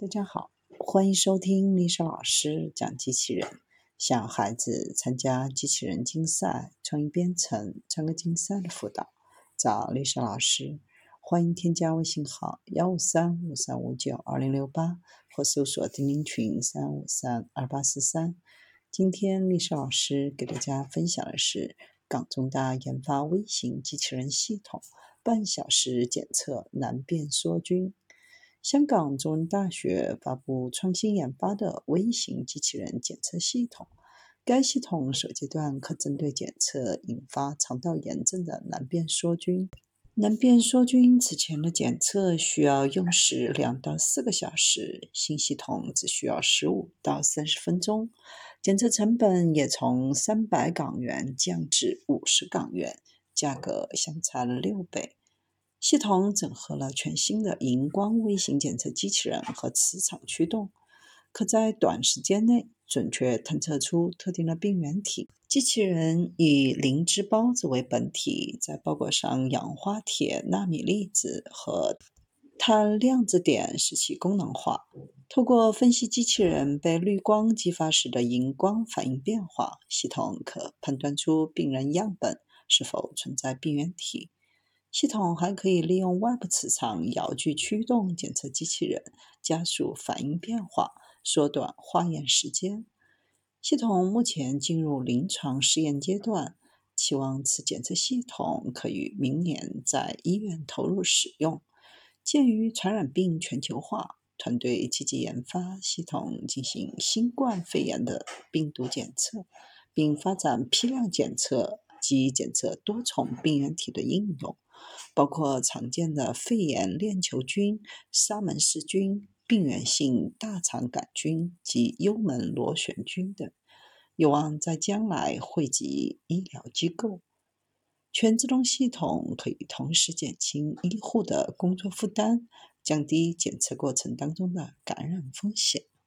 大家好，欢迎收听丽莎老师讲机器人。想孩子参加机器人竞赛、创意编程、创客竞赛的辅导，找丽莎老师。欢迎添加微信号幺五三五三五九二零六八，或搜索钉钉群三五三二八四三。今天丽莎老师给大家分享的是港中大研发微型机器人系统，半小时检测难辨梭菌。香港中文大学发布创新研发的微型机器人检测系统。该系统首阶段可针对检测引发肠道炎症的难辨梭菌。难辨梭菌此前的检测需要用时两到四个小时，新系统只需要十五到三十分钟。检测成本也从三百港元降至五十港元，价格相差了六倍。系统整合了全新的荧光微型检测机器人和磁场驱动，可在短时间内准确探测出特定的病原体。机器人以灵芝孢子为本体，在包裹上氧化铁纳米粒子和碳量子点，使其功能化。透过分析机器人被绿光激发时的荧光反应变化，系统可判断出病人样本是否存在病原体。系统还可以利用外部磁场遥距驱动检测机器人，加速反应变化，缩短化验时间。系统目前进入临床试验阶段，期望此检测系统可于明年在医院投入使用。鉴于传染病全球化，团队积极研发系统进行新冠肺炎的病毒检测，并发展批量检测及检测多重病原体的应用。包括常见的肺炎链球菌、沙门氏菌、病原性大肠杆菌及幽门螺旋菌等，有望在将来惠及医疗机构。全自动系统可以同时减轻医护的工作负担，降低检测过程当中的感染风险。